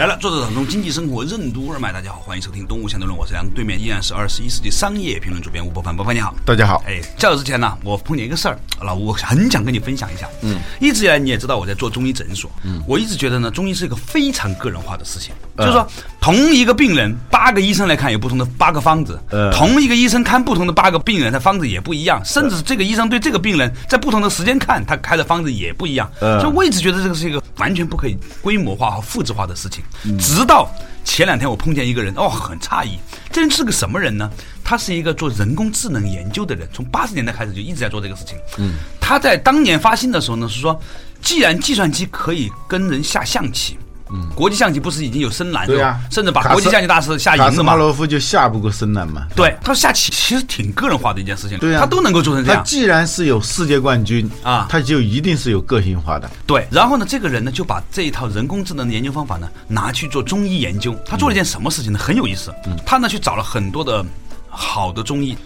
来了，作者当中经济生活任督二脉，大家好，欢迎收听《东吴相对论》，我是梁，对面依然是二十一世纪商业评论主编吴伯凡，伯凡你好，大家好。哎，在这之前呢，我碰见一个事儿，老吴，我很想跟你分享一下。嗯，一直以来你也知道我在做中医诊所，嗯，我一直觉得呢，中医是一个非常个人化的事情，就是说同一个病人，八个医生来看有不同的八个方子，呃同一个医生看不同的八个病人，他方子也不一样，甚至这个医生对这个病人在不同的时间看，他开的方子也不一样，嗯。所以我一直觉得这个是一个完全不可以规模化和复制化的事情，直到。前两天我碰见一个人，哦，很诧异，这人是个什么人呢？他是一个做人工智能研究的人，从八十年代开始就一直在做这个事情。嗯，他在当年发新的时候呢，是说，既然计算机可以跟人下象棋，嗯，国际象棋不是已经有深蓝了甚至把国际象棋大师下赢了嘛？卡斯马罗夫就下不过深蓝嘛。对，他说下棋其实挺个人化的一件事情，对呀他都能够做成这样。他既然是有世界冠军啊他就一定是有个性化的。对，然后呢，这个人呢就把这一套人工智能的研究方法呢拿去做中医研究。他做了一件什么事情呢？很有意思。他呢去找了很多的好的中医，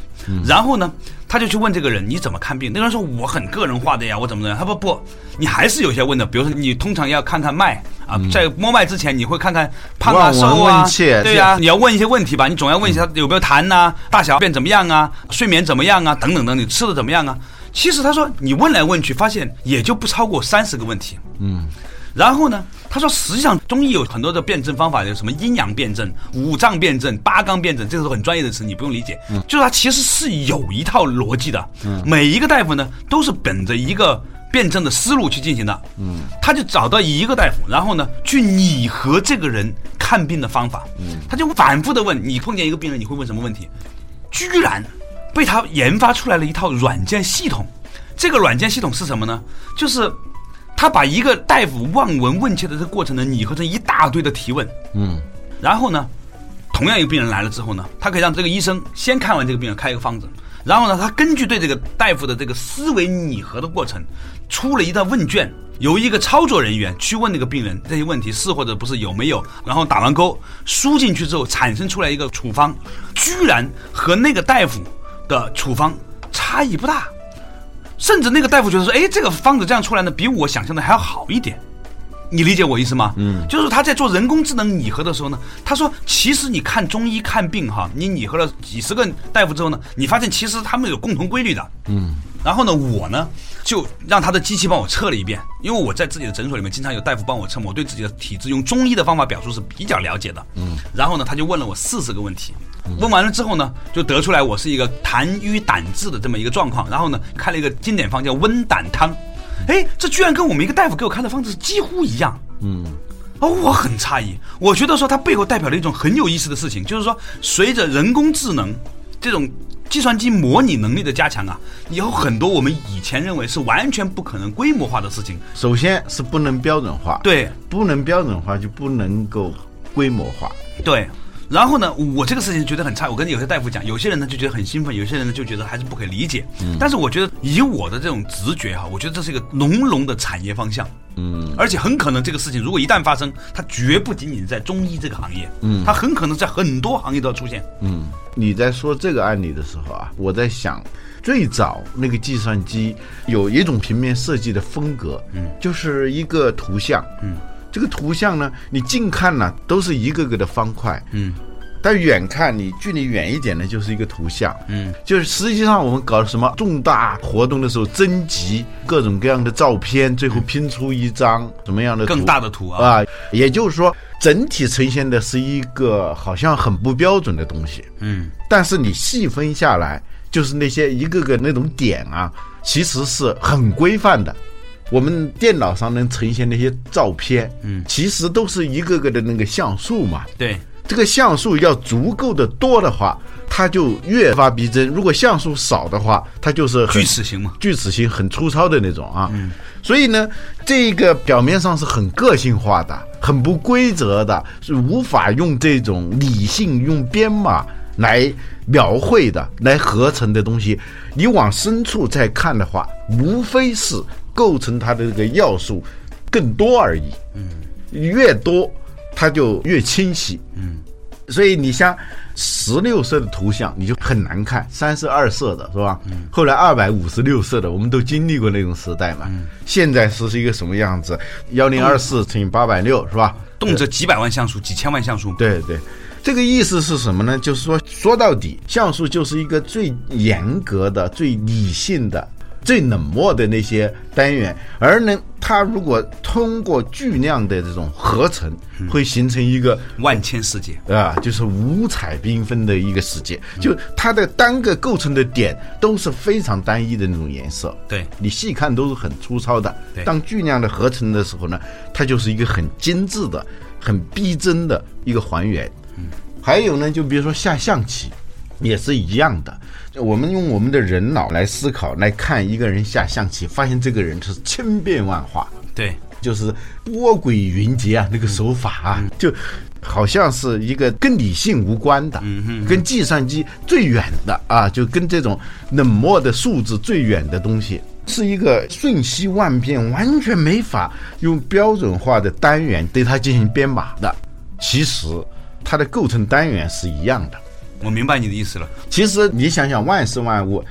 然后呢他就去问这个人你怎么看病？那个人说我很个人化的呀，我怎么怎么样？他说不，你还是有些问的，比如说你通常要看看脉啊，在摸脉之前你会看看胖啊瘦啊对呀、是你要问一些问题吧，你总要问一下有没有痰呐、大小便怎么样啊，睡眠怎么样啊，等等等，你吃的怎么样啊？其实他说你问来问去，发现也就不超过三十个问题。嗯，然后呢，他说实际上中医有很多的辩证方法，有什么阴阳辩证、五脏辩证、八纲辩证，这个是很专业的词，你不用理解。嗯，就是它其实是有一套逻辑的。嗯，每一个大夫呢都是本着一个。辩证的思路去进行的，嗯，他就找到一个大夫，然后呢，去拟合这个人看病的方法，嗯，他就反复的问你碰见一个病人，你会问什么问题？居然被他研发出来了一套软件系统。这个软件系统是什么呢？就是他把一个大夫望闻问切的这个过程呢，拟合成一大堆的提问。嗯，然后呢，同样一个病人来了之后呢，他可以让这个医生先看完这个病人开一个方子，然后呢，他根据对这个大夫的这个思维拟合的过程，出了一道问卷，由一个操作人员去问那个病人这些问题是或者不是有没有，然后打完勾输进去之后，产生出来一个处方，居然和那个大夫的处方差异不大。甚至那个大夫觉得说，哎，这个方子这样出来呢，比我想象的还要好一点。你理解我意思吗？嗯，就是他在做人工智能拟合的时候呢，他说，其实你看中医看病哈，你拟合了几十个大夫之后呢，你发现其实他们有共同规律的。嗯，然后呢，我呢就让他的机器帮我测了一遍，因为我在自己的诊所里面经常有大夫帮我测，我对自己的体质用中医的方法表述是比较了解的。嗯，然后呢，他就问了我四十个问题。问完了之后呢，就得出来我是一个痰瘀胆滞的这么一个状况，然后呢，开了一个经典方叫温胆汤，哎，这居然跟我们一个大夫给我开的方子几乎一样，嗯，哦，我很诧异，我觉得说它背后代表了一种很有意思的事情，就是说随着人工智能这种计算机模拟能力的加强啊，以后很多我们以前认为是完全不可能规模化的事情，首先是不能标准化，，对，不能标准化就不能够规模化。对，然后呢，我这个事情觉得很差。我跟有些大夫讲，有些人呢就觉得很兴奋，有些人呢就觉得还是不可理解。嗯但是我觉得以我的这种直觉哈，我觉得这是一个浓浓的产业方向。嗯，而且很可能这个事情如果一旦发生，它绝不仅仅在中医这个行业，嗯，它很可能在很多行业都要出现。嗯，你在说这个案例的时候啊，我在想，最早那个计算机有一种平面设计的风格，嗯，就是一个图像，嗯，这个图像呢，你近看呢都是一个个的方块，嗯，但远看你距离远一点呢，就是一个图像，嗯，就是实际上我们搞什么重大活动的时候，征集各种各样的照片，最后拼出一张什么样的更大的图啊。啊，也就是说，整体呈现的是一个好像很不标准的东西，嗯，但是你细分下来，就是那些一个个那种点啊，其实是很规范的。我们电脑上能呈现那些照片，嗯，其实都是一个个的那个像素嘛，对，这个像素要足够的多的话，它就越发逼真；如果像素少的话，它就是锯齿形嘛。锯齿形很粗糙的那种啊。嗯所以呢，这个表面上是很个性化的、很不规则的，是无法用这种理性用编码来描绘的、来合成的东西。你往深处再看的话，无非是构成它的这个要素更多而已。嗯，越多它就越清晰。嗯。所以你像十六色的图像，你就很难看；三十二色的是吧？嗯。后来二百五十六色的，我们都经历过那种时代嘛。嗯。现在是是一个什么样子？幺零二四乘以八百六是吧？动辄几百万像素、几千万像素。对对，这个意思是什么呢？就是说，说到底，像素就是一个最严格的、最理性的。最冷漠的那些单元，而呢，它如果通过巨量的这种合成，会形成一个万千世界啊，就是五彩缤纷的一个世界。就它的单个构成的点都是非常单一的那种颜色，对你细看都是很粗糙的。当巨量的合成的时候呢，它就是一个很精致的、很逼真的一个还原。嗯，还有呢，就比如说下象棋，也是一样的。我们用我们的人脑来思考，来看一个人下象棋，发现这个人是千变万化。对，就是波诡云谲啊，那个手法啊，就好像是一个跟理性无关的，跟计算机最远的啊，就跟这种冷漠的数字最远的东西，是一个瞬息万变，完全没法用标准化的单元对它进行编码的。其实它的构成单元是一样的。我明白你的意思了。其实你想想，万事万物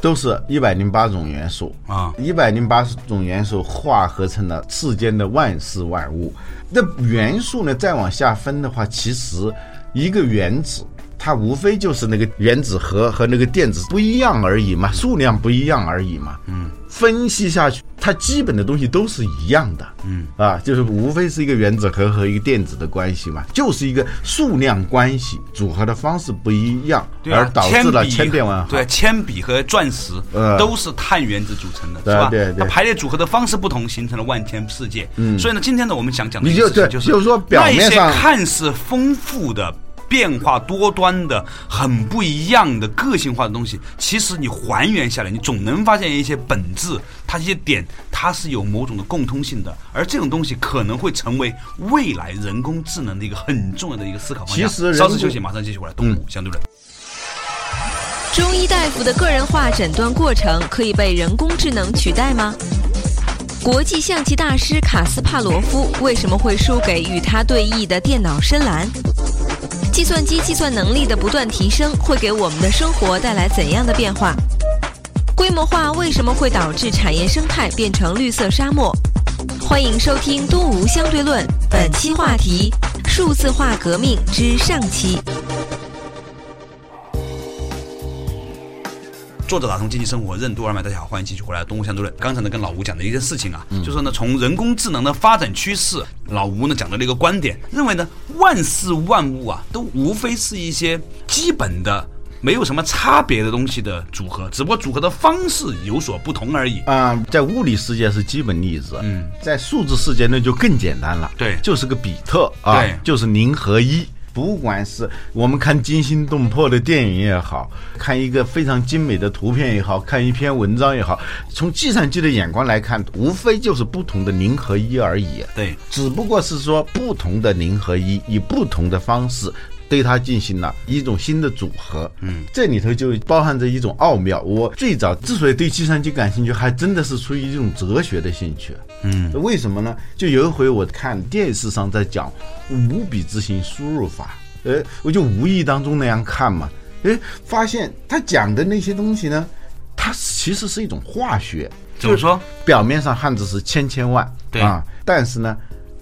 都是一百零八种元素啊，一百零八种元素化合成了世间的万事万物。那元素呢，再往下分的话，其实一个原子。它无非就是那个原子核和那个电子不一样而已嘛，数量不一样而已嘛。嗯，分析下去，它基本的东西都是一样的。嗯，啊，就是无非是一个原子核和一个电子的关系嘛，就是一个数量关系，组合的方式不一样，而导致了千变万化。对，铅笔和钻石都是碳原子组成的，是吧？对对。它排列组合的方式不同，形成了万千世界。嗯，所以呢，今天呢，我们想讲的就是，就是说表面上看似丰富的。变化多端的、很不一样的个性化的东西，其实你还原下来，你总能发现一些本质，它一些点，它是有某种的共通性的。而这种东西可能会成为未来人工智能的一个很重要的一个思考方向。其实，稍事休息，马上继续回来。动物相对论。中医大夫的个人化诊断过程可以被人工智能取代吗？国际象棋大师卡斯帕罗夫为什么会输给与他对弈的电脑深蓝？计算机计算能力的不断提升会给我们的生活带来怎样的变化？规模化为什么会导致产业生态变成绿色沙漠？欢迎收听《东吴相对论》，本期话题：数字化革命之上期。作者打通经济生活任督二脉，大家好，欢迎继续回来《东吴相对论》。刚才呢，跟老吴讲的一件事情啊，就是呢，从人工智能的发展趋势，老吴呢讲的那个观点，认为呢，万事万物啊，都无非是一些基本的、没有什么差别的东西的组合，只不过组合的方式有所不同而已。啊，在物理世界是基本粒子，嗯，在数字世界那就更简单了，对，就是个比特啊，就是零和一。不管是我们看惊心动魄的电影也好看，一个非常精美的图片也好看，一篇文章也好，从计算机的眼光来看，无非就是不同的零和一而已。对，只不过是说不同的零和一，以不同的方式对它进行了一种新的组合。嗯，这里头就包含着一种奥妙。我最早之所以对计算机感兴趣，还真的是出于一种哲学的兴趣。嗯，为什么呢？就有一回我看电视上在讲五笔执行输入法，呃，我就无意当中那样看嘛，哎，发现他讲的那些东西呢，它其实是一种化学。怎么说？表面上汉字是千千万，对啊，但是呢，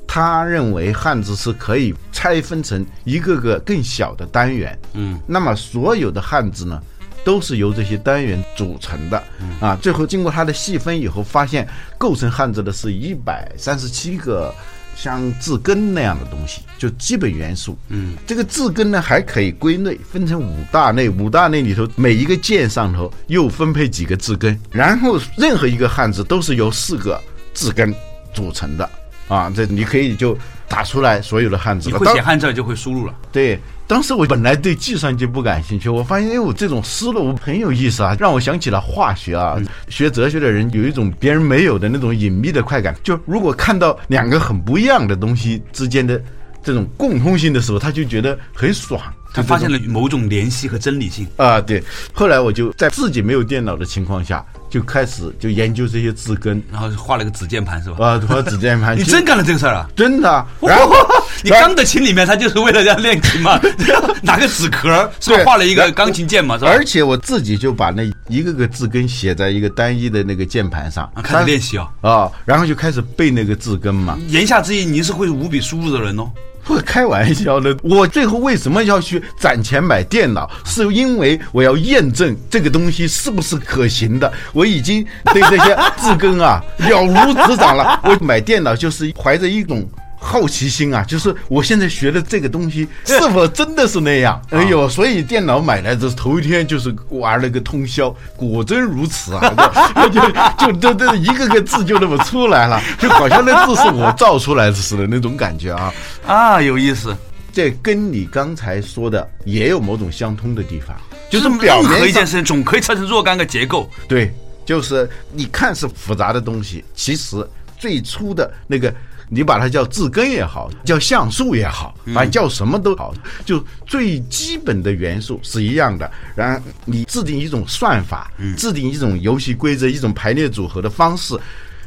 他认为汉字是可以拆分成一个个更小的单元。嗯，那么所有的汉字呢？都是由这些单元组成的啊！最后经过他的细分以后，发现构成汉字的是一百三十七个像字根那样的东西，就基本元素。嗯，这个字根呢还可以归类，分成五大类。五大类里头每一个键上头又分配几个字根，然后任何一个汉字都是由四个字根组成的。啊，这你可以就打出来所有的汉字了。你会写汉字就会输入了。对，当时我本来对计算机不感兴趣，我发现哎我，这种思路很有意思啊，让我想起了化学啊。学哲学的人有一种别人没有的那种隐秘的快感，就如果看到两个很不一样的东西之间的这种共通性的时候，他就觉得很爽。他发现了某种联系和真理性。啊，对。后来我就在自己没有电脑的情况下，就开始就研究这些字根然后画了个子键盘是吧？啊，画指键盘。你真干了这个事儿啊？真的啊？然后你钢的琴里面，他就是为了要练琴嘛 拿个纸壳是吧？对画了一个钢琴键嘛，是吧？而且我自己就把那一个个字根写在一个单一的那个键盘上啊，开始练习哦。啊，然后就开始背那个字根嘛。言下之意，您是会五笔输入的人哦。不开玩笑的，我最后为什么要去攒钱买电脑？是因为我要验证这个东西是不是可行的。我已经对这些字根啊 了如指掌了。我买电脑就是怀着一种。好奇心啊，就是我现在学的这个东西是否真的是那样？哎呦，所以电脑买来的头一天就是玩了个通宵，果真如此啊！就就就这一个个字就那么出来了，就好像那字是我造出来的似的那种感觉啊。啊，有意思，这跟你刚才说的也有某种相通的地方，就是任表面上何一件事情总可以拆成若干个结构。对，就是你看是复杂的东西，其实最初的那个。你把它叫字根也好，叫像素也好，反正叫什么都好，就最基本的元素是一样的。然后你制定一种算法，制定一种游戏规则，一种排列组合的方式，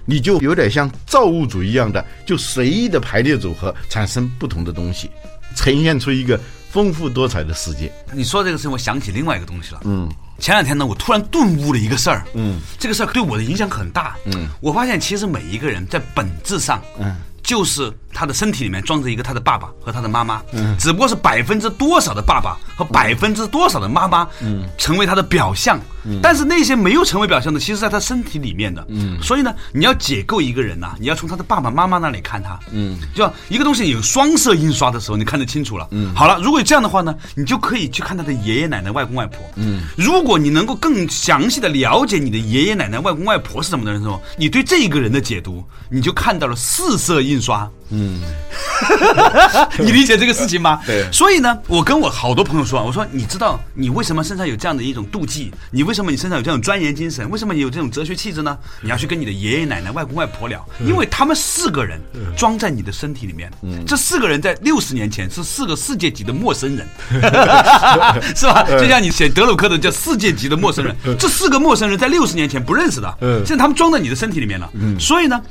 你就有点像造物主一样的，就随意的排列组合，产生不同的东西，呈现出一个丰富多彩的世界。你说这个事情，我想起另外一个东西了。嗯，前两天呢，我突然顿悟了一个事儿。嗯，这个事儿对我的影响很大。嗯，我发现其实每一个人在本质上，嗯。就是他的身体里面装着一个他的爸爸和他的妈妈，嗯，只不过是百分之多少的爸爸和百分之多少的妈妈，嗯，成为他的表象，嗯，但是那些没有成为表象的，其实在他身体里面的，嗯，所以呢，你要解构一个人呐，你要从他的爸爸妈妈那里看他，嗯，就一个东西有双色印刷的时候，你看得清楚了，嗯，好了，如果有这样的话呢，你就可以去看他的爷爷奶奶、外公外婆，嗯，如果你能够更详细的了解你的爷爷奶奶、外公外婆是什么的人时候，你对这一个人的解读，你就看到了四色。印刷，嗯，你理解这个事情吗？对，所以呢，我跟我好多朋友说，我说你知道你为什么身上有这样的一种妒忌？你为什么你身上有这种钻研精神？为什么你有这种哲学气质呢？你要去跟你的爷爷奶奶、外公外婆聊，因为他们四个人装在你的身体里面，这四个人在六十年前是四个世界级的陌生人，是吧？就像你写德鲁克的叫世界级的陌生人，这四个陌生人在六十年前不认识的，现在他们装在你的身体里面了，所以呢。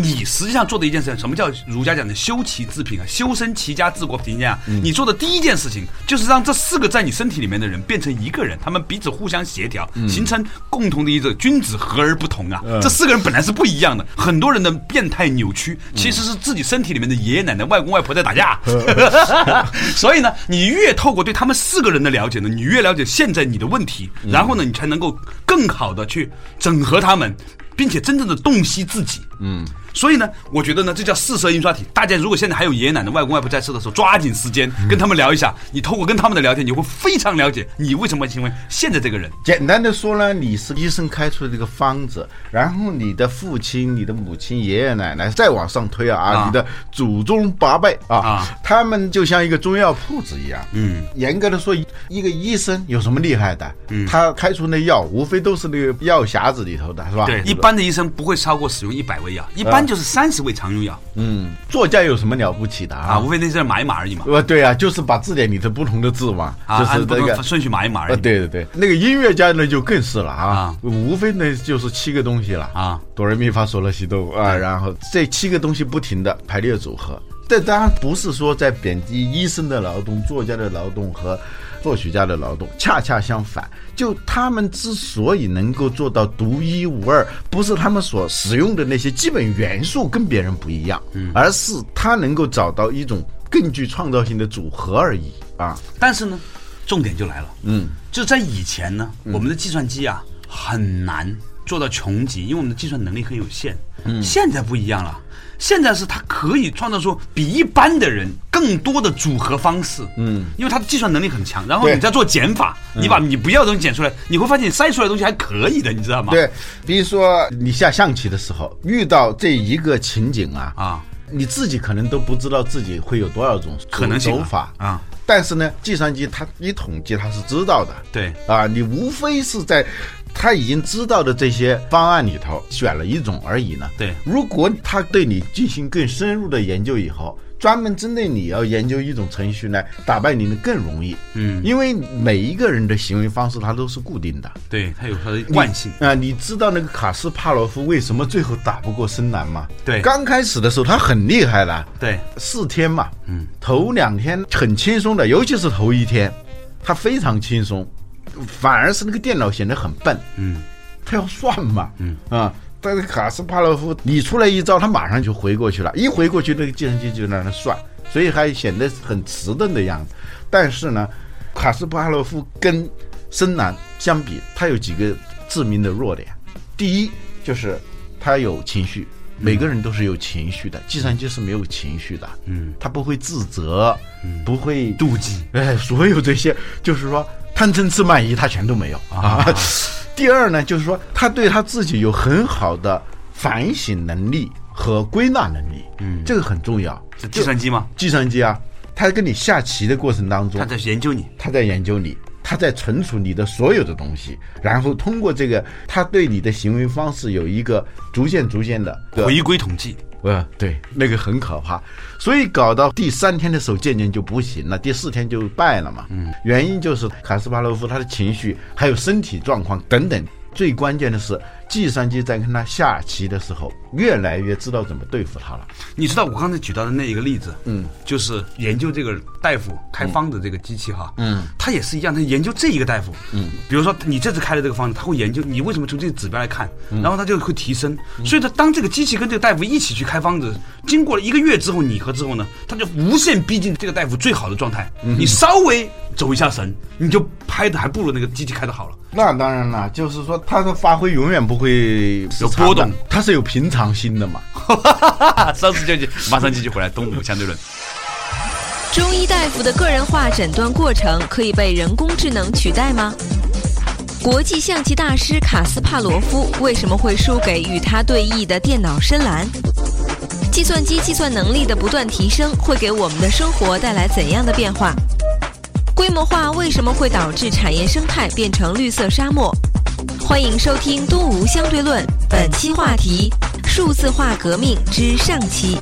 你实际上做的一件事情，什么叫儒家讲的修齐治平啊？修身齐家治国平天下。你做的第一件事情，就是让这四个在你身体里面的人变成一个人，他们彼此互相协调，形成共同的一个君子和而不同啊。这四个人本来是不一样的，很多人的变态扭曲，其实是自己身体里面的爷爷奶奶、外公外婆在打架。所以呢，你越透过对他们四个人的了解呢，你越了解现在你的问题，然后呢，你才能够更好的去整合他们。并且真正的洞悉自己，嗯，所以呢，我觉得呢，这叫四色印刷体。大家如果现在还有爷爷奶奶、外公外婆在世的时候，抓紧时间跟他们聊一下。你通过跟他们的聊天，你会非常了解你为什么成为现在这个人。简单的说呢，你是医生开出的这个方子，然后你的父亲、你的母亲、爷爷奶奶再往上推啊，你的祖宗八辈啊，他们就像一个中药铺子一样。嗯，严格的说，一个医生有什么厉害的？嗯，他开出那药，无非都是那个药匣子里头的，是吧？对，一般。一般的医生不会超过使用一百味药，一般就是三十味常用药。嗯，作家有什么了不起的啊？无非那是码一码而已嘛。呃，对啊，就是把字典里的不同的字嘛，就是这个顺序码一码而已。对对对，那个音乐家呢就更是了啊，无非呢就是七个东西了啊，哆来咪发嗦拉西哆啊，然后这七个东西不停的排列组合。这当然不是说在贬低医生的劳动、作家的劳动和。作曲家的劳动恰恰相反，就他们之所以能够做到独一无二，不是他们所使用的那些基本元素跟别人不一样，嗯，而是他能够找到一种更具创造性的组合而已啊。但是呢，重点就来了，嗯，就在以前呢，我们的计算机啊很难做到穷极，因为我们的计算能力很有限，嗯，现在不一样了。现在是它可以创造出比一般的人更多的组合方式，嗯，因为它的计算能力很强。然后你再做减法，你把你不要的东西减出来，你会发现你筛出来的东西还可以的，你知道吗？对，比如说你下象棋的时候遇到这一个情景啊啊，你自己可能都不知道自己会有多少种可能性啊走法啊。但是呢，计算机它一统计它是知道的，对啊，你无非是在他已经知道的这些方案里头选了一种而已呢。对如果他对你进行更深入的研究以后，专门针对你要研究一种程序呢，打败你呢更容易。嗯因为每一个人的行为方式它都是固定的。对，它有它的惯性。啊、你知道那个卡斯帕罗夫为什么最后打不过深蓝吗？对刚开始的时候他很厉害的，对，四天嘛，嗯，头两天很轻松的，尤其是头一天，他非常轻松，反而是那个电脑显得很笨，嗯，他要算嘛，嗯。啊。但是卡斯帕洛夫，你出来一招，他马上就回过去了，一回过去，那个计算机就在那算，所以还显得很迟钝的样子。但是呢，卡斯帕洛夫跟深蓝相比，他有几个致命的弱点。第一就是他有情绪，每个人都是有情绪的，计算机是没有情绪的，嗯，他不会自责，嗯。不会妒忌，哎，所有这些就是说贪嗔痴慢疑，他全都没有啊。第二呢，就是说他对他自己有很好的反省能力和归纳能力，嗯，这个很重要。是计算机吗？计算机啊，他跟你下棋的过程当中他，在研究你。他在研究你，他在存储你的所有的东西，然后通过这个，他对你的行为方式有一个逐渐逐渐的回归统计，呃，对，那个很可怕，所以搞到第三天的时候，渐渐就不行了，第四天就败了嘛。嗯，原因就是卡斯帕洛夫他的情绪还有身体状况等等，最关键的是计算机在跟他下棋的时候，越来越知道怎么对付他了。你知道我刚才举到的那一个例子，嗯，就是研究这个大夫开方子这个机器哈，嗯，他也是一样，他研究这一个大夫，嗯，比如说你这次开的这个方子，他会研究你为什么从这个指标来看，然后他就会提升，所以它当这个机器跟这个大夫一起去开方子，经过了一个月之后拟合之后呢，他就无限逼近这个大夫最好的状态，你稍微走一下神，你就拍的还不如那个机器开的好了。那当然了，就是说他的发挥永远不会有波动，他是有平常心的嘛。稍事休息，马上继续回来，东吴相对论。中医大夫的个人化诊断过程可以被人工智能取代吗？国际象棋大师卡斯帕罗夫为什么会输给与他对弈的电脑深蓝？计算机计算能力的不断提升会给我们的生活带来怎样的变化？规模化为什么会导致产业生态变成绿色沙漠？欢迎收听《东吴相对论》，本期话题：数字化革命之上期。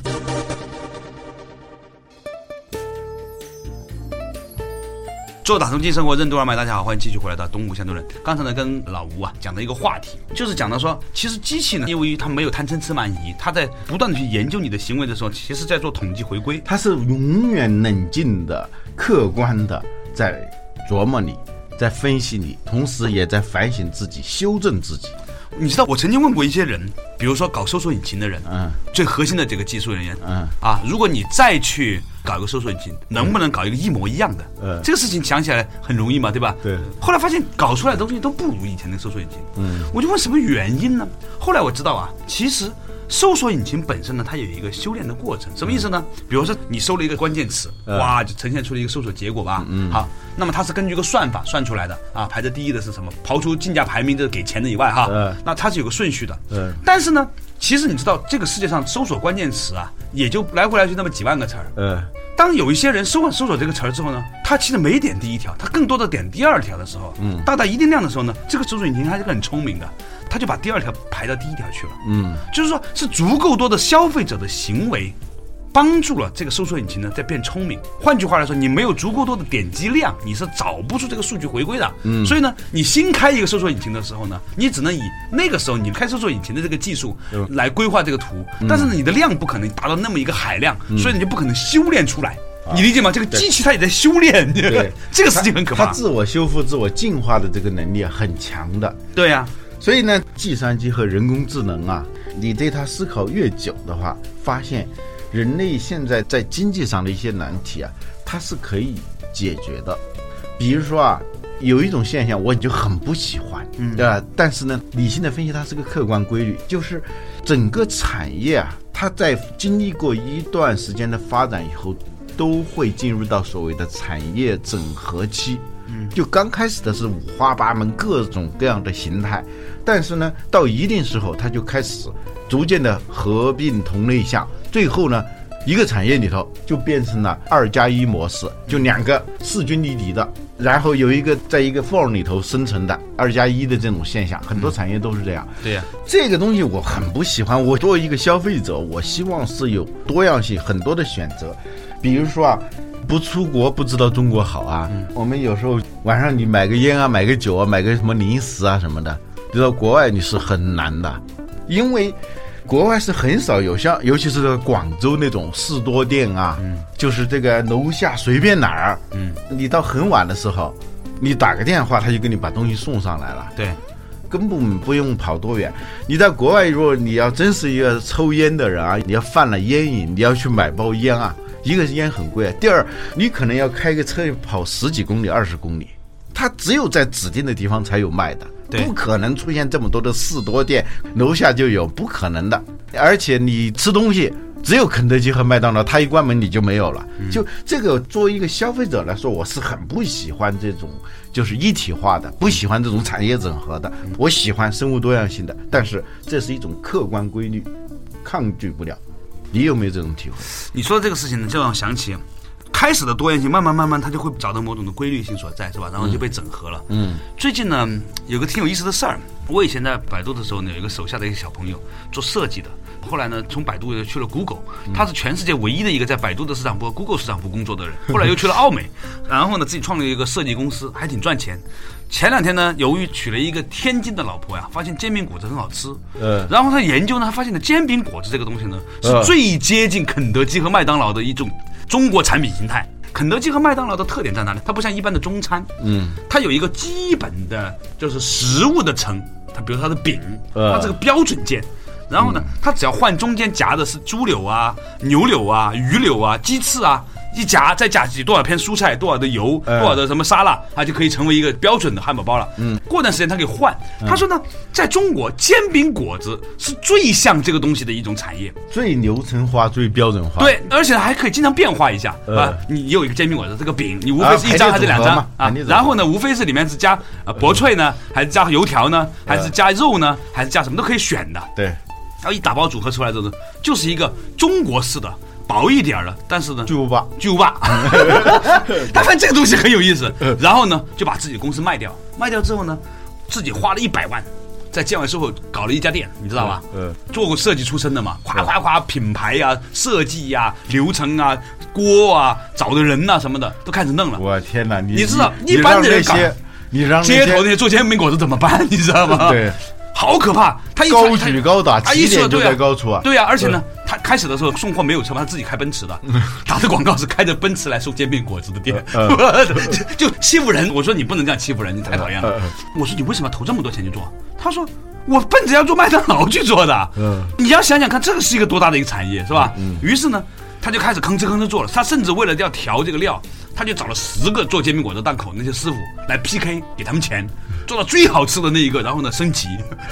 做打通经生活任督二脉，大家好，欢迎继续回来到东吴相对论。刚才呢，跟老吴啊讲的一个话题，就是讲到说，其实机器呢，因为它没有贪嗔痴慢疑，它在不断的去研究你的行为的时候，其实在做统计回归。它是永远冷静的、客观的在琢磨你，在分析你，同时也在反省自己、修正自己。你知道，我曾经问过一些人，比如说搞搜索引擎的人，嗯最核心的这个技术人员，嗯啊，如果你再去搞一个搜索引擎，能不能搞一个一模一样的？嗯这个事情想起来很容易嘛，对吧？对后来发现搞出来的东西都不如以前的搜索引擎。嗯，我就问什么原因呢？后来我知道啊，其实搜索引擎本身呢，它有一个修炼的过程。什么意思呢？比如说你搜了一个关键词，嗯哇，就呈现出了一个搜索结果吧。嗯，好，那么它是根据一个算法算出来的啊，排在第一的是什么？刨除竞价排名这个给钱的以外哈，嗯那它是有个顺序的。嗯但是呢，其实你知道，这个世界上搜索关键词啊，也就来回来去那么几万个词儿。呃，当有一些人搜完搜索这个词儿之后呢，他其实没点第一条，他更多的点第二条的时候，嗯，到达一定量的时候呢，这个搜索引擎还是很聪明的，他就把第二条排到第一条去了，嗯，就是说是足够多的消费者的行为。帮助了这个搜索引擎呢在变聪明。换句话来说，你没有足够多的点击量，你是找不出这个数据回归的。嗯，所以呢，你新开一个搜索引擎的时候呢，你只能以那个时候你开搜索引擎的这个技术来规划这个图，但是呢，你的量不可能达到那么一个海量，所以你就不可能修炼出来。你理解吗？这个机器它也在修炼，对这个事情很可怕。它自我修复、自我进化的这个能力啊很强的。对呀、所以呢，计算机和人工智能啊，你对它思考越久的话，发现人类现在在经济上的一些难题啊，它是可以解决的。比如说啊，有一种现象我就很不喜欢，嗯，对吧？但是呢，理性的分析它是个客观规律，就是整个产业啊，它在经历过一段时间的发展以后，都会进入到所谓的产业整合期。嗯，就刚开始的是五花八门、各种各样的形态，但是呢，到一定时候，它就开始逐渐的合并同类项，最后呢，一个产业里头就变成了二加一模式，就两个势均力敌的，然后有一个在一个缝里头生成的二加一的这种现象，很多产业都是这样。对呀、这个东西我很不喜欢。我作为一个消费者，我希望是有多样性，很多的选择。比如说啊，不出国不知道中国好啊。我们有时候晚上你买个烟啊，买个酒啊，买个什么零食啊什么的，你到国外你是很难的，因为国外是很少有像，尤其是这个广州那种士多店啊，就是这个楼下随便哪儿，嗯，你到很晚的时候，你打个电话，他就给你把东西送上来了。对，根本不用跑多远。你在国外，如果你要真是一个抽烟的人啊，你要犯了烟瘾，你要去买包烟啊，一个是烟很贵，第二你可能要开个车跑十几公里、二十公里，它只有在指定的地方才有卖的。不可能出现这么多的士多店，楼下就有，不可能的。而且你吃东西，只有肯德基和麦当劳，它一关门你就没有了。就这个，作为一个消费者来说，我是很不喜欢这种就是一体化的，不喜欢这种产业整合的。我喜欢生物多样性的，但是这是一种客观规律，抗拒不了。你有没有这种体会？你说的这个事情呢，就让我想起，开始的多样性，慢慢慢慢，它就会找到某种的规律性所在，是吧？然后就被整合了。嗯，最近呢，有个挺有意思的事儿。我以前在百度的时候呢，有一个手下的一个小朋友做设计的，后来呢，从百度又去了 Google，他是全世界唯一的一个在百度的市场部和 Google 市场部工作的人。后来又去了奥美，然后呢，自己创立一个设计公司，还挺赚钱。前两天呢，由于娶了一个天津的老婆呀，发现煎饼果子很好吃。嗯然后他研究呢，他发现呢，煎饼果子这个东西呢，是呃最接近肯德基和麦当劳的一种中国产品形态。肯德基和麦当劳的特点在哪里？它不像一般的中餐，嗯，它有一个基本的就是食物的层，它比如它的饼，呃它这个标准件。然后呢，它只要换中间夹的是猪柳啊、牛柳啊、鱼柳啊、鸡翅啊，一夹再夹几多少片蔬菜、多少的油、呃多少的什么沙拉，它就可以成为一个标准的汉堡包了。嗯，过段时间它可以换。他说呢，在中国煎饼果子是最像这个东西的一种产业。最流程化、最标准化。，对，而且还可以经常变化一下呃啊。你有一个煎饼果子，这个饼你无非是一张还是两张啊？然后呢，无非是里面是加呃薄脆呢，还是加油条呢，还是加肉呢，还是加什么都可以选的。对，然后一打包组合出来之后呢，就是一个中国式的薄一点儿的，但是呢巨无霸。巨无霸，他发现这个东西很有意思，然后呢就把自己的公司卖掉，卖掉之后呢，自己花了一百万，在建完之后搞了一家店，你知道吧？嗯，做过设计出身的嘛，夸夸夸，品牌呀、设计呀、流程啊、锅啊、找的人呐、什么的都开始弄了。我天哪，你你知道一般的人让那些，你让那街头那些些做煎饼果子怎么办？你知道吗？对，好可怕！他一高举高打，他一说对啊在高处啊。对呀、而且呢，他开始的时候送货没有车嘛，他自己开奔驰的，打的广告是开着奔驰来送煎饼果子的店，嗯 就就欺负人。我说你不能这样欺负人，你太讨厌了。嗯我说你为什么要投这么多钱去做？他说我奔着要做麦当劳去做的。嗯你要想想看，这个是一个多大的一个产业，是吧？于是呢，他就开始吭哧吭哧做了。他甚至为了要调这个料，他就找了十个做煎饼果子档口那些师傅来 PK，给他们钱。做到最好吃的那一个，然后呢升级，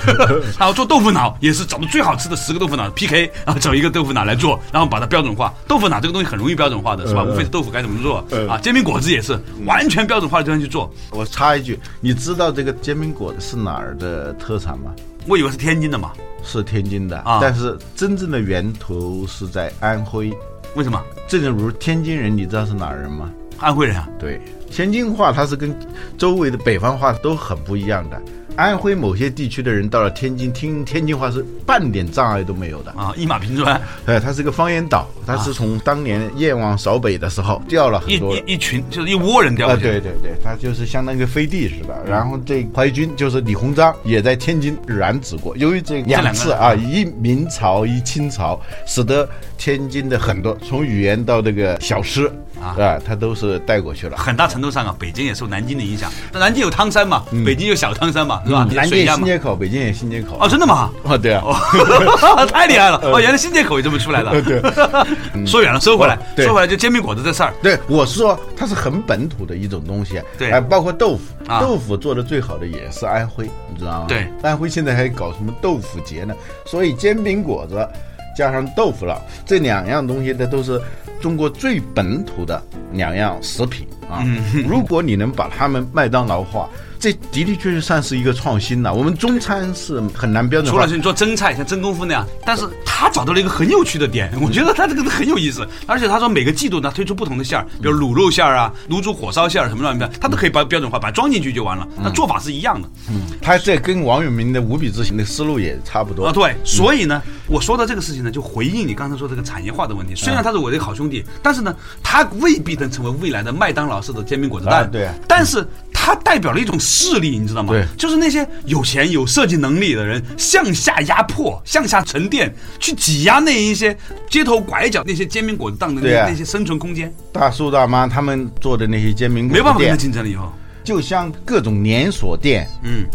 然后做豆腐脑也是找到最好吃的十个豆腐脑 PK，然后找一个豆腐脑来做，然后把它标准化。豆腐脑这个东西很容易标准化的，是吧？嗯无非是豆腐该怎么做嗯啊。煎饼果子也是完全标准化的这样去做。我插一句，你知道这个煎饼果子是哪儿的特产吗？我以为是天津的嘛，是天津的，啊但是真正的源头是在安徽。为什么？正如天津人，你知道是哪儿人吗？安徽人啊，对，天津话它是跟周围的北方话都很不一样的。安徽某些地区的人到了天津听天津话是半点障碍都没有的。啊，一马平川，哎，它是个方言岛，它是从当年燕王扫北的时候掉了很多一一群就是一窝人掉啊，过去。对对对，它就是相当于飞地似的。然后这淮军就是李鸿章也在天津染指过。由于这两次啊，一明朝一清朝，使得天津的很多从语言到这个小吃啊啊，它都是带过去了。很大程度上啊，北京也受南京的影响。那南京有汤山嘛，北京有小汤山嘛，是吧？嗯南京新街口，北京也新街口。哦，真的吗？哦，对啊，哦，太厉害了！哦，原来新街口也这么出来的。对，说远了，收回来哦，说回来就煎饼果子这事儿。对，我是说它是很本土的一种东西。对哎，包括豆腐，啊豆腐做的最好的也是安徽，你知道吗？对，安徽现在还搞什么豆腐节呢？所以煎饼果子加上豆腐脑这两样东西，它都是中国最本土的两样食品啊。嗯如果你能把它们麦当劳化，这的的确确算是一个创新了。我们中餐是很难标准化除了是你做蒸菜，像真功夫那样，但是他找到了一个很有趣的点，我觉得他这个很有意思。而且他说每个季度呢推出不同的馅儿，比如卤肉馅儿啊、卤煮火烧馅儿什么乱七八糟，他都可以把标准化，把它装进去就完了。那做法是一样的。嗯他这跟王永明的无比之行的思路也差不多啊，对，所以呢，我说到这个事情呢，就回应你刚才说这个产业化的问题。虽然他是我的好兄弟，但是呢，他未必能成为未来的麦当劳式的煎饼果子蛋。啊对但是他代表了一种势力，你知道吗？对。就是那些有钱有设计能力的人向下压迫、向下沉淀，去挤压那一些街头拐角那些煎饼果子档的那、对啊。那些生存空间，大叔大妈他们做的那些煎饼果子没办法跟他店，竞争了以后。就像各种连锁店。嗯，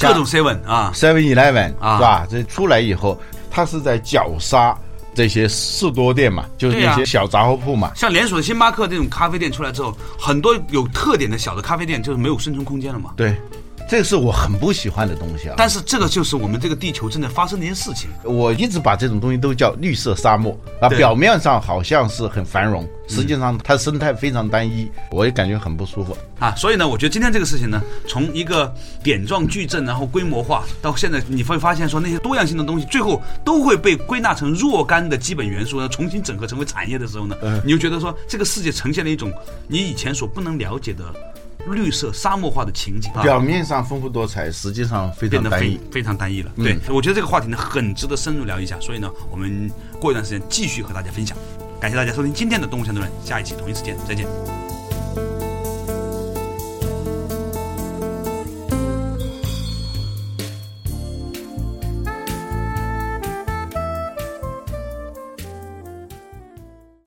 各种 seven 啊，，Seven Eleven 啊。是吧？这出来以后，他是在绞杀这些士多店嘛，就是那些小杂货铺嘛。像连锁的星巴克这种咖啡店出来之后，很多有特点的小的咖啡店就是没有生存空间了嘛。对，这是我很不喜欢的东西啊。但是这个就是我们这个地球正在发生的一件事情。我一直把这种东西都叫绿色沙漠啊，表面上好像是很繁荣，实际上它生态非常单一，我也感觉很不舒服。啊，所以呢，我觉得今天这个事情呢，从一个点状矩阵，然后规模化，到现在你会发现说那些多样性的东西，最后都会被归纳成若干的基本元素，然后，重新整合成为产业的时候呢，你就觉得说这个世界呈现了一种你以前所不能了解的绿色沙漠化的情景。啊表面上丰富多彩，实际上非变得非常单一。非常单一了。对，我觉得这个话题呢很值得深入聊一下，所以呢，我们过一段时间继续和大家分享。感谢大家收听今天的《动物相对论》，下一期同一时间再见。